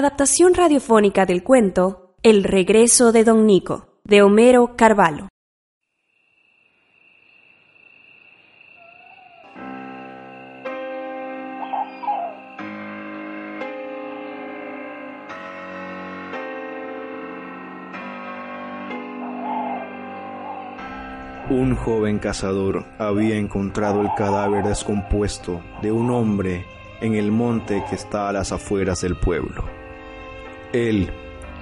Adaptación radiofónica del cuento El regreso de Don Nico, de Homero Carvalho. Un joven cazador había encontrado el cadáver descompuesto de un hombre en el monte que está a las afueras del pueblo. Él,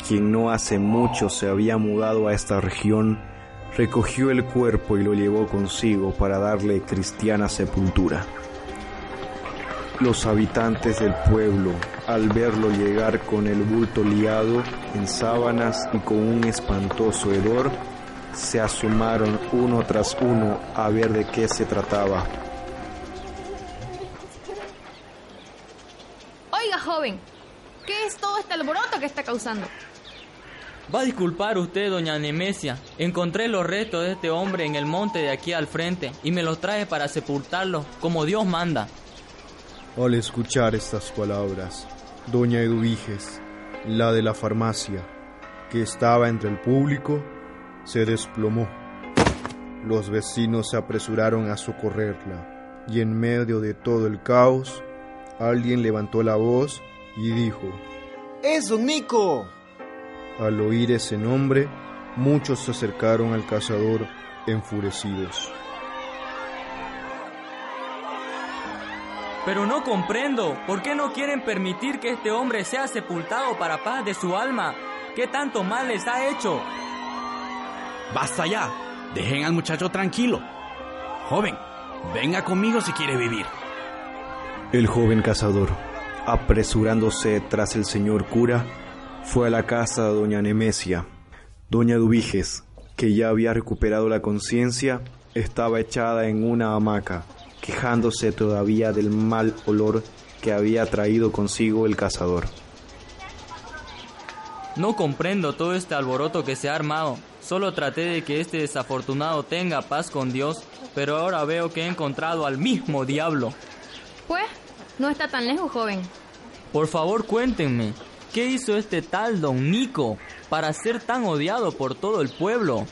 quien no hace mucho se había mudado a esta región, recogió el cuerpo y lo llevó consigo para darle cristiana sepultura. Los habitantes del pueblo, al verlo llegar con el bulto liado en sábanas y con un espantoso hedor, se asomaron uno tras uno a ver de qué se trataba. Oiga, joven, ¿qué es todo este alboroto que está causando? Va a disculpar usted, doña Nemesia. Encontré los restos de este hombre en el monte de aquí al frente y me los traje para sepultarlos como Dios manda. Al escuchar estas palabras, doña Eduviges, la de la farmacia, que estaba entre el público, se desplomó. Los vecinos se apresuraron a socorrerla y en medio de todo el caos, alguien levantó la voz y dijo, ¡Es Don Nico! Al oír ese nombre, muchos se acercaron al cazador enfurecidos. Pero no comprendo, ¿por qué no quieren permitir que este hombre sea sepultado para paz de su alma? ¿Qué tanto mal les ha hecho? Basta ya, dejen al muchacho tranquilo. Joven, venga conmigo si quiere vivir. El joven cazador, apresurándose tras el señor cura, fue a la casa de doña Nemesia. Doña Dubiges, que ya había recuperado la conciencia, estaba echada en una hamaca, quejándose todavía del mal olor que había traído consigo el cazador. No comprendo todo este alboroto que se ha armado. Solo traté de que este desafortunado tenga paz con Dios, pero ahora veo que he encontrado al mismo diablo. No está tan lejos, joven. Por favor, cuéntenme, ¿qué hizo este tal don Nico para ser tan odiado por todo el pueblo?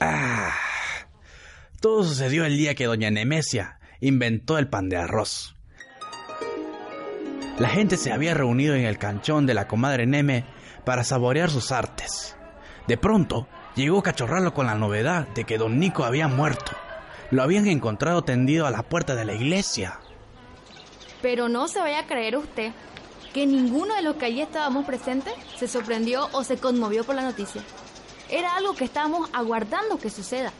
Ah, todo sucedió el día que doña Nemesia inventó el pan de arroz. La gente se había reunido en el canchón de la comadre Neme para saborear sus artes. De pronto, llegó Cachorralo con la novedad de que don Nico había muerto. Lo habían encontrado tendido a la puerta de la iglesia. Pero no se vaya a creer usted que ninguno de los que allí estábamos presentes se sorprendió o se conmovió por la noticia. Era algo que estábamos aguardando que suceda.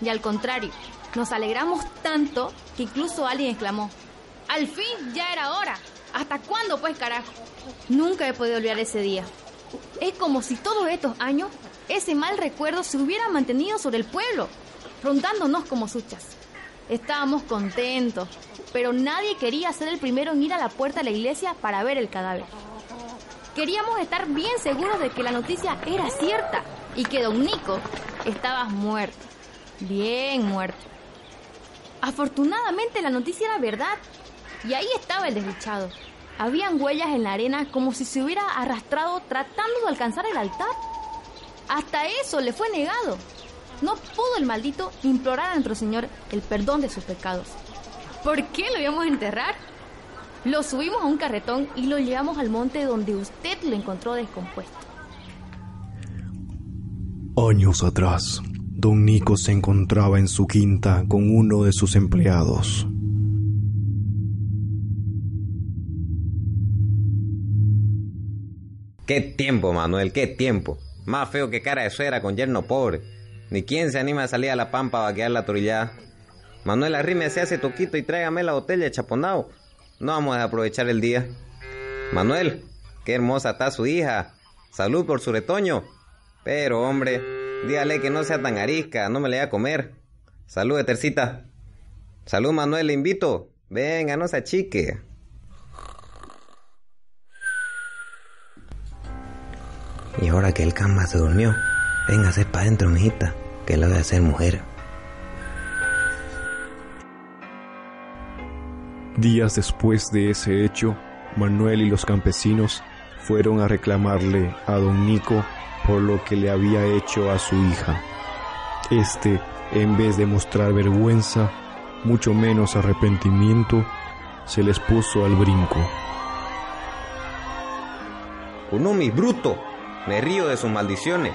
Y al contrario, nos alegramos tanto que incluso alguien exclamó, al fin ya era hora. ¿Hasta cuándo pues carajo? Nunca he podido olvidar ese día. Es como si todos estos años ese mal recuerdo se hubiera mantenido sobre el pueblo, rondándonos como suchas. Estábamos contentos, pero nadie quería ser el primero en ir a la puerta de la iglesia para ver el cadáver. Queríamos estar bien seguros de que la noticia era cierta y que don Nico estaba muerto, bien muerto. Afortunadamente la noticia era verdad y ahí estaba el desdichado. Habían huellas en la arena como si se hubiera arrastrado tratando de alcanzar el altar. Hasta eso le fue negado. No pudo el maldito implorar a nuestro Señor el perdón de sus pecados. ¿Por qué lo íbamos a enterrar? Lo subimos a un carretón y lo llevamos al monte donde usted lo encontró descompuesto. Años atrás, don Nico se encontraba en su quinta con uno de sus empleados. Qué tiempo, Manuel, qué tiempo. Más feo que cara de suera con yerno pobre. Ni quién se anima a salir a la pampa a vaquear la torillada. Manuel, arrímese hace toquito y tráigame la botella chaponao. No vamos a aprovechar el día. Manuel, qué hermosa está su hija. Salud por su retoño. Pero, hombre, dígale que no sea tan arisca, no me le voy a comer. Salud, Tercita. Salud, Manuel, le invito. Venga, no se achique. Y ahora que el cama se durmió, véngase para adentro, mijita, que la voy a hacer mujer. Días después de ese hecho, Manuel y los campesinos fueron a reclamarle a don Nico por lo que le había hecho a su hija. Este, en vez de mostrar vergüenza, mucho menos arrepentimiento, se les puso al brinco. mi bruto, me río de sus maldiciones.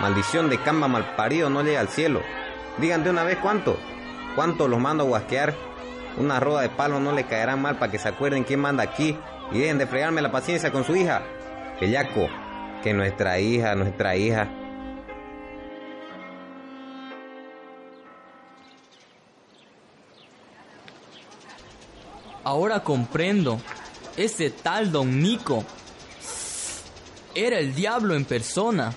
Maldición de camba malparido no llega al cielo. Digan de una vez cuánto. ¿Cuánto los mando a guasquear? Una roda de palo no le caerá mal para que se acuerden quién manda aquí y dejen de fregarme la paciencia con su hija. Pellaco, que nuestra hija, nuestra hija. Ahora comprendo. Ese tal don Nico era el diablo en persona.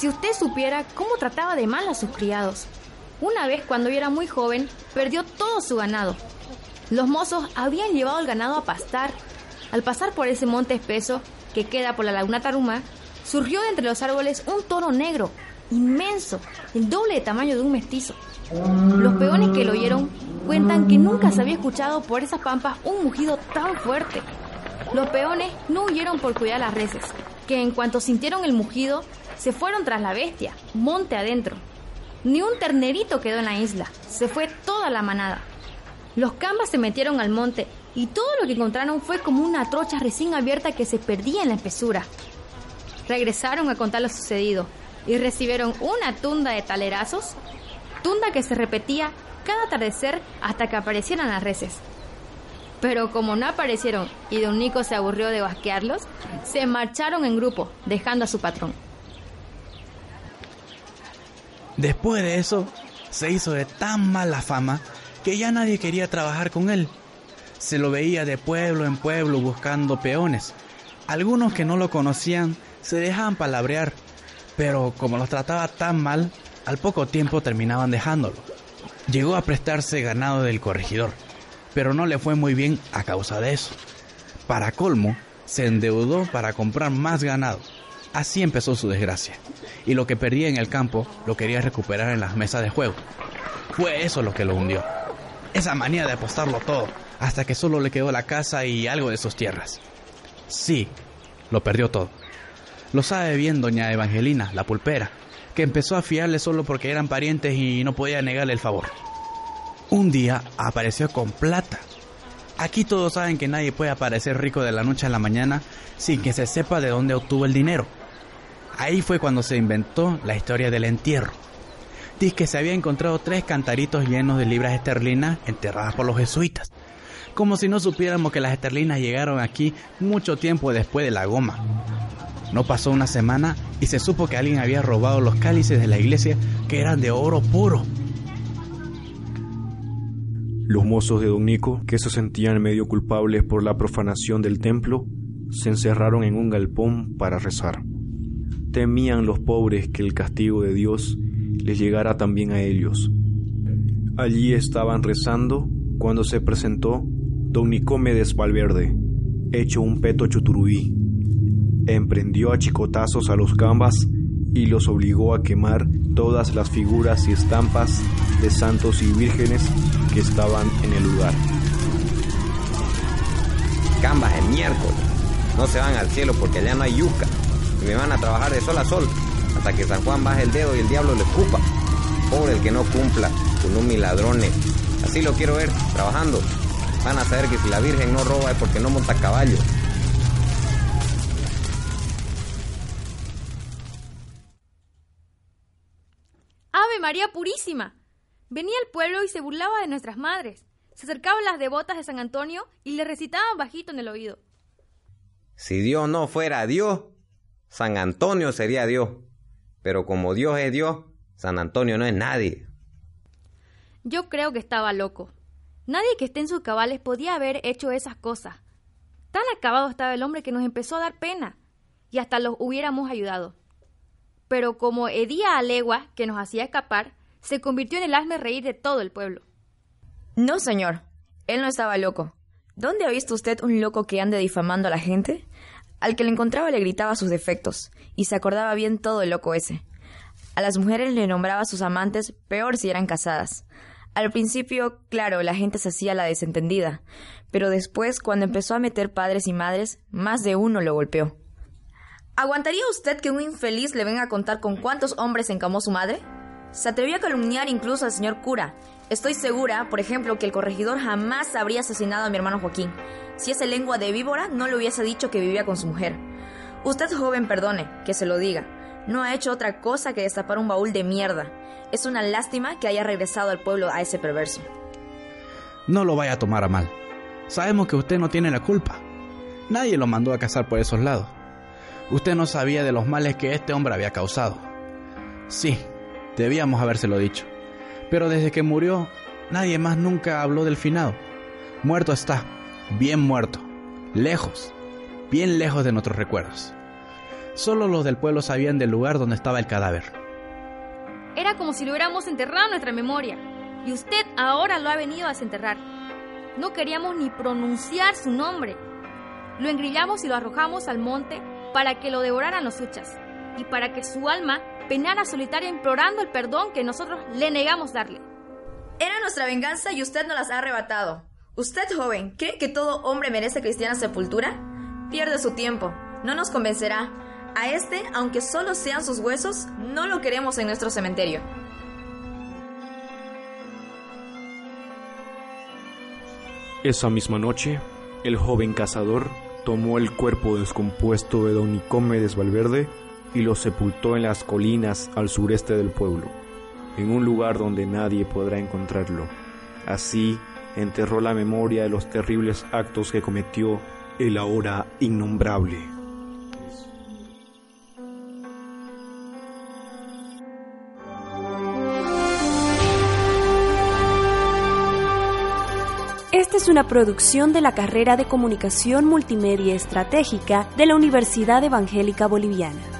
Si usted supiera cómo trataba de mal a sus criados. Una vez cuando era muy joven, perdió todo su ganado. Los mozos habían llevado el ganado a pastar. Al pasar por ese monte espeso que queda por la laguna Tarumá, surgió de entre los árboles un toro negro, inmenso, el doble de tamaño de un mestizo. Los peones que lo oyeron cuentan que nunca se había escuchado por esas pampas un mugido tan fuerte. Los peones no huyeron por cuidar las reses, que en cuanto sintieron el mugido, se fueron tras la bestia, monte adentro. Ni un ternerito quedó en la isla, se fue toda la manada. Los cambas se metieron al monte y todo lo que encontraron fue como una trocha recién abierta que se perdía en la espesura. Regresaron a contar lo sucedido y recibieron una tunda de talerazos, tunda que se repetía cada atardecer hasta que aparecieran las reses. Pero como no aparecieron y don Nico se aburrió de basquearlos, se marcharon en grupo, dejando a su patrón. Después de eso, se hizo de tan mala fama que ya nadie quería trabajar con él. Se lo veía de pueblo en pueblo buscando peones. Algunos que no lo conocían se dejaban palabrear, pero como los trataba tan mal, al poco tiempo terminaban dejándolo. Llegó a prestarse ganado del corregidor, pero no le fue muy bien a causa de eso. Para colmo, se endeudó para comprar más ganado. Así empezó su desgracia y lo que perdía en el campo lo quería recuperar en las mesas de juego. Fue eso lo que lo hundió. Esa manía de apostarlo todo, hasta que solo le quedó la casa y algo de sus tierras. Sí, lo perdió todo. Lo sabe bien doña Evangelina, la pulpera, que empezó a fiarle solo porque eran parientes y no podía negarle el favor. Un día apareció con plata. Aquí todos saben que nadie puede aparecer rico de la noche a la mañana sin que se sepa de dónde obtuvo el dinero. Ahí fue cuando se inventó la historia del entierro. Dice que se había encontrado tres cantaritos llenos de libras esterlinas enterradas por los jesuitas. Como si no supiéramos que las esterlinas llegaron aquí mucho tiempo después de la goma. No pasó una semana y se supo que alguien había robado los cálices de la iglesia que eran de oro puro. Los mozos de Don Nico, que se sentían medio culpables por la profanación del templo, se encerraron en un galpón para rezar. Temían los pobres que el castigo de Dios les llegara también a ellos. Allí estaban rezando cuando se presentó don Nicomedes Valverde, hecho un peto chuturubí. Emprendió a chicotazos a los gambas y los obligó a quemar todas las figuras y estampas de santos y vírgenes que estaban en el lugar. Gambas de miércoles, no se van al cielo porque allá no hay yuca y me van a trabajar de sol a sol hasta que San Juan baje el dedo y el diablo le escupa. Pobre el que no cumpla con un miladrone. Así lo quiero ver, trabajando. Van a saber que si la Virgen no roba es porque no monta caballo. ¡Ave María Purísima! Venía al pueblo y se burlaba de nuestras madres. Se acercaban las devotas de San Antonio y le recitaban bajito en el oído. Si Dios no fuera Dios, San Antonio sería Dios. Pero como Dios es Dios, San Antonio no es nadie. Yo creo que estaba loco. Nadie que esté en sus cabales podía haber hecho esas cosas. Tan acabado estaba el hombre que nos empezó a dar pena, y hasta los hubiéramos ayudado. Pero como hedía a legua que nos hacía escapar, se convirtió en el hazme reír de todo el pueblo. No, señor. Él no estaba loco. ¿Dónde ha visto usted un loco que ande difamando a la gente? Al que le encontraba le gritaba sus defectos, y se acordaba bien todo el loco ese. A las mujeres le nombraba sus amantes, peor si eran casadas. Al principio, claro, la gente se hacía la desentendida, pero después, cuando empezó a meter padres y madres, más de uno lo golpeó. ¿Aguantaría usted que un infeliz le venga a contar con cuántos hombres encamó su madre? Se atrevió a calumniar incluso al señor cura. Estoy segura, por ejemplo, que el corregidor jamás habría asesinado a mi hermano Joaquín, si ese lengua de víbora no le hubiese dicho que vivía con su mujer. Usted joven, perdone, que se lo diga. No ha hecho otra cosa que destapar un baúl de mierda. Es una lástima que haya regresado al pueblo a ese perverso. No lo vaya a tomar a mal. Sabemos que usted no tiene la culpa. Nadie lo mandó a cazar por esos lados. Usted no sabía de los males que este hombre había causado. Sí, debíamos habérselo dicho. Pero desde que murió, nadie más nunca habló del finado. Muerto está, bien muerto, lejos, bien lejos de nuestros recuerdos. Solo los del pueblo sabían del lugar donde estaba el cadáver. Era como si lo hubiéramos enterrado en nuestra memoria. Y usted ahora lo ha venido a desenterrar. No queríamos ni pronunciar su nombre. Lo engrillamos y lo arrojamos al monte para que lo devoraran los huchas y para que su alma penara solitaria implorando el perdón que nosotros le negamos darle. Era nuestra venganza y usted nos las ha arrebatado. ¿Usted, joven, cree que todo hombre merece cristiana sepultura? Pierde su tiempo. No nos convencerá. A este, aunque solo sean sus huesos, no lo queremos en nuestro cementerio. Esa misma noche, el joven cazador tomó el cuerpo descompuesto de don Nicomedes Valverde y lo sepultó en las colinas al sureste del pueblo, en un lugar donde nadie podrá encontrarlo. Así enterró la memoria de los terribles actos que cometió el ahora innombrable. Esta es una producción de la carrera de Comunicación Multimedia Estratégica de la Universidad Evangélica Boliviana.